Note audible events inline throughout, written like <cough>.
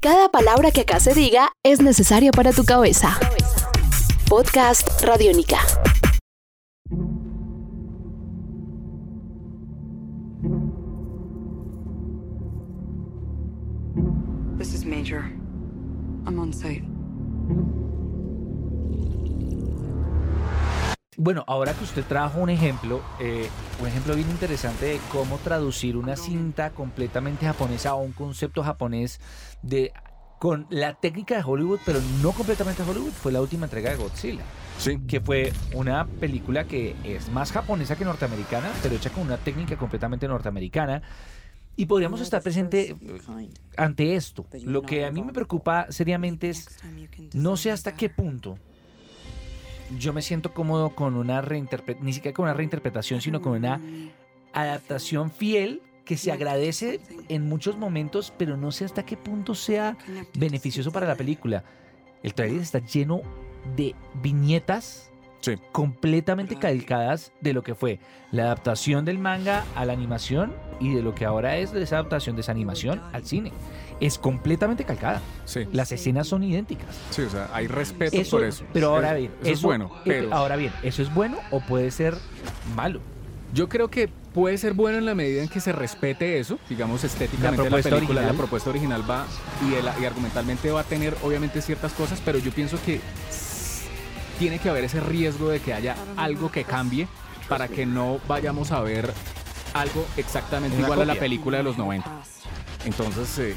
Cada palabra que acá se diga es necesaria para tu cabeza. Podcast Radiónica. This is Major. I'm on site. Bueno, ahora que usted trajo un ejemplo, eh, un ejemplo bien interesante de cómo traducir una cinta completamente japonesa o un concepto japonés de con la técnica de Hollywood, pero no completamente Hollywood, fue la última entrega de Godzilla. Sí. Que fue una película que es más japonesa que norteamericana, pero hecha con una técnica completamente norteamericana. Y podríamos estar presente ante esto. Lo que a mí me preocupa seriamente es, no sé hasta qué punto yo me siento cómodo con una reinterpretación, ni siquiera con una reinterpretación, sino con una adaptación fiel que se agradece en muchos momentos, pero no sé hasta qué punto sea beneficioso para la película. El trailer está lleno de viñetas Sí. completamente calcadas de lo que fue la adaptación del manga a la animación y de lo que ahora es de esa adaptación de esa animación al cine. Es completamente calcada. Sí. Las escenas son idénticas. Sí, o sea, hay respeto Eso, por eso. pero ahora Es- bien, eso, es bueno, eh, pero ahora bien, eso es bueno o puede ser malo. yo creo que puede ser bueno en la medida en que se respete eso, digamos estéticamente la, propuesta película, original. la propuesta original va y, el- y argumentalmente va a tener obviamente ciertas cosas, pero yo pienso que tiene que haber ese riesgo de que haya algo que cambie para que no vayamos a ver algo exactamente Una igual a la película de los 90. Entonces, eh,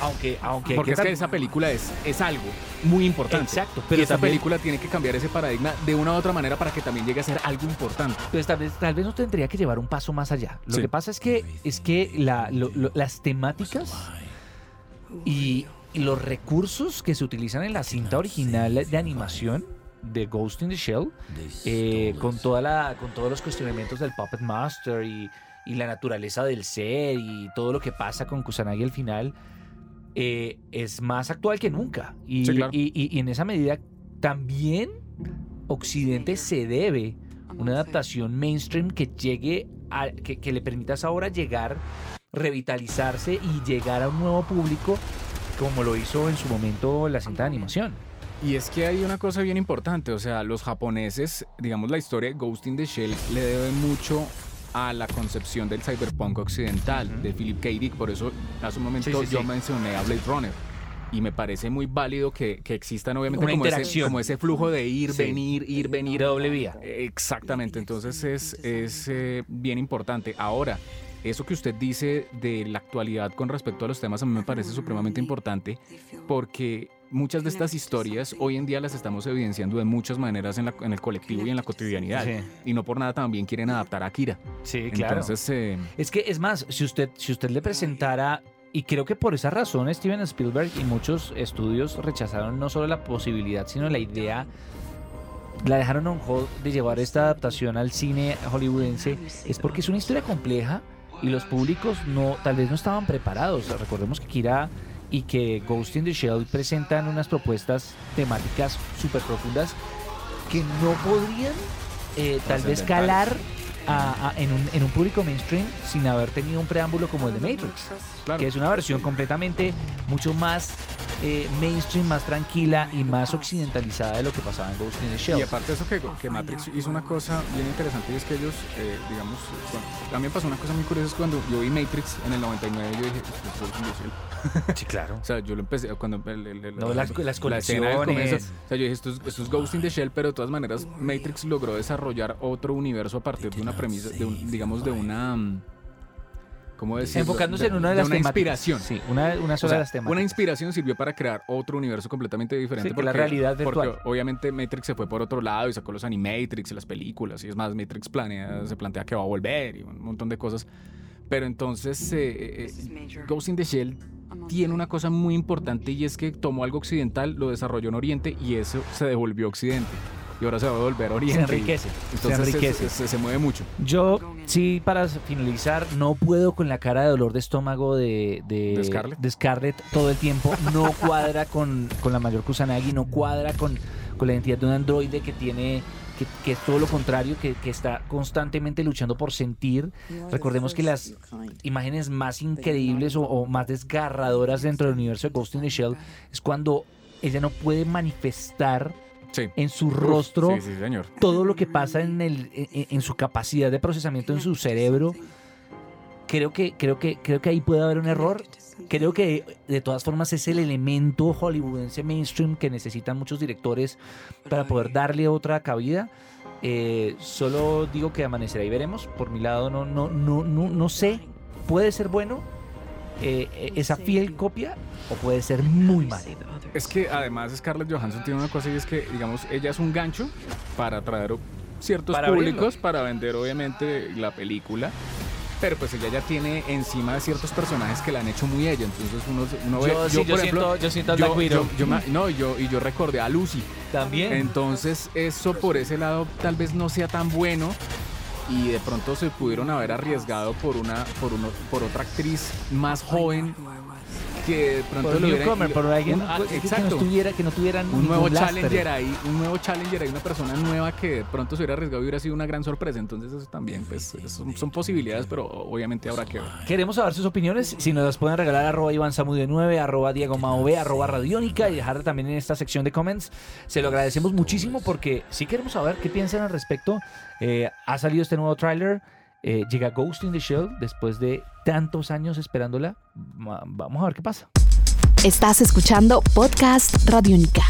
Aunque, aunque hay porque es que esa película es, es algo muy importante. Exacto, pero pero esa también- película tiene que cambiar ese paradigma de una u otra manera para que también llegue a ser algo importante. Entonces, tal vez, tal vez nos tendría que llevar un paso más allá. Lo Sí. que pasa es que, es que la- lo- lo- las temáticas y, y los recursos que se utilizan en la cinta original de animación de Ghost in the Shell, eh, con, toda la, con todos los cuestionamientos del Puppet Master y, y la naturaleza del ser y todo lo que pasa con Kusanagi al final, eh, es más actual que nunca. Y, Sí, claro. y- y- y en esa medida también Occidente se debe una adaptación mainstream que llegue a, que, que le permitas ahora llegar, revitalizarse y llegar a un nuevo público como lo hizo en su momento la cinta de animación. Y es que hay una cosa bien importante, o sea, los japoneses, digamos la historia de Ghost in the Shell le debe mucho a la concepción del cyberpunk occidental, de Philip K. Dick, por eso hace un momento Sí, sí, yo sí. mencioné a Blade Runner. Y me parece muy válido que, que existan obviamente Una como ese, como ese flujo de ir, venir, ir, venir. A doble vía. Exactamente, entonces es, es eh, bien importante. Ahora, eso que usted dice de la actualidad con respecto a los temas a mí me parece supremamente importante porque muchas de estas historias hoy en día las estamos evidenciando de muchas maneras en, la- en el colectivo y en la cotidianidad. Sí. Y no por nada también quieren adaptar a Akira. Sí, Entonces, eh, Es que es más, si usted, si usted le presentara, y creo que por esa razón Steven Spielberg y muchos estudios rechazaron no solo la posibilidad, sino la idea, la dejaron on hold de llevar esta adaptación al cine hollywoodense, es porque es una historia compleja y los públicos no, tal vez no estaban preparados. Recordemos que Kira y que Ghost in the Shell presentan unas propuestas temáticas súper profundas que no podrían eh, tal vez calar a- a- en, un, en un público mainstream sin haber tenido un preámbulo como el de Matrix, claro. que es una versión completamente mucho más eh, mainstream, más tranquila y más occidentalizada de lo que pasaba en Ghost in the Shell. Y aparte de eso, que, que Matrix hizo una cosa bien interesante y es que ellos, eh, digamos, bueno, también pasó una cosa muy curiosa, es cuando yo vi Matrix en el 99, yo dije, "Esto es Ghost in the Shell". <laughs> Sí, claro. O sea, yo lo empecé cuando el, el- el- No, las- las la colecciones. comienzo, o sea, yo dije, esto es, esto es Ghost in the Shell, pero de todas maneras Matrix logró desarrollar otro universo a partir de una premisa, de un- digamos, de una... ¿Cómo decirlo? Enfocándose en una de las una temáticas. inspiración. Sí, una, una O sola sea, de las temáticas. una inspiración sirvió para crear otro universo completamente diferente. Sí, que la realidad virtual. Porque obviamente Matrix se fue por otro lado y sacó los Animatrix y las películas. Y es más, Matrix planea, se plantea que va a volver y un montón de cosas. Pero entonces, eh, eh, Ghost in the Shell tiene una cosa muy importante y es que tomó algo occidental, lo desarrolló en Oriente y eso se devolvió a Occidente. Y ahora se va a devolver a se Oriente. enriquece. Entonces se se- enriquece. Se, se mueve mucho. Yo, sí, para finalizar, no puedo con la cara de dolor de estómago de, de, ¿De Scarlett? de Scarlett todo el tiempo. No <laughs> cuadra con, con la mayor Kusanagi, no cuadra con, con la identidad de un androide que tiene que es todo lo contrario, que, que está constantemente luchando por sentir. Recordemos que las imágenes más increíbles o, o más desgarradoras dentro del universo de Ghost in the Shell es cuando ella no puede manifestar Sí. en su rostro Sí, sí, señor. todo lo que pasa en, el, en, en su capacidad de procesamiento en su cerebro. Creo que, creo, que, creo que ahí puede haber un error. Creo que de todas formas es el elemento hollywoodense mainstream que necesitan muchos directores para poder darle otra cabida. Eh, solo digo que amanecerá y veremos. Por mi lado no, no, no, no, no sé. Puede ser bueno eh, eh, esa fiel copia o puede ser muy mal. Es que además Scarlett Johansson tiene una cosa y es que, digamos, ella es un gancho para atraer ciertos Para públicos, abrirlo. para vender obviamente la película. Pero pues ella ya tiene encima de ciertos personajes que la han hecho muy ella. Entonces uno, uno ve. Yo, sí, yo siento- yo siento a Black Widow. yo- yo me- no, yo, y yo recordé a Lucy. También. Entonces, eso por ese lado tal vez no sea tan bueno. Y de pronto se pudieron haber arriesgado por una, por uno, por otra actriz más joven que pronto por lo hubiera- newcomer, por alguien un- ah, que- que, no exacto. estuviera, que no tuvieran un nuevo challenger ahí, un nuevo challenger ahí, una persona nueva que de pronto se hubiera arriesgado y hubiera sido una gran sorpresa. Entonces eso también, pues, son, son posibilidades, pero obviamente habrá que ver. Queremos saber sus opiniones. Si nos las pueden regalar, arroba Iván Samudio 9, arroba Diego Mao B, arroba Radiónica y dejar también en esta sección de comments. Se lo agradecemos muchísimo porque sí queremos saber qué piensan al respecto. Eh, ha salido este nuevo tráiler. Eh, llega Ghost in the Shell después de tantos años esperándola. Vamos a ver qué pasa. Estás escuchando Podcast Radiónica.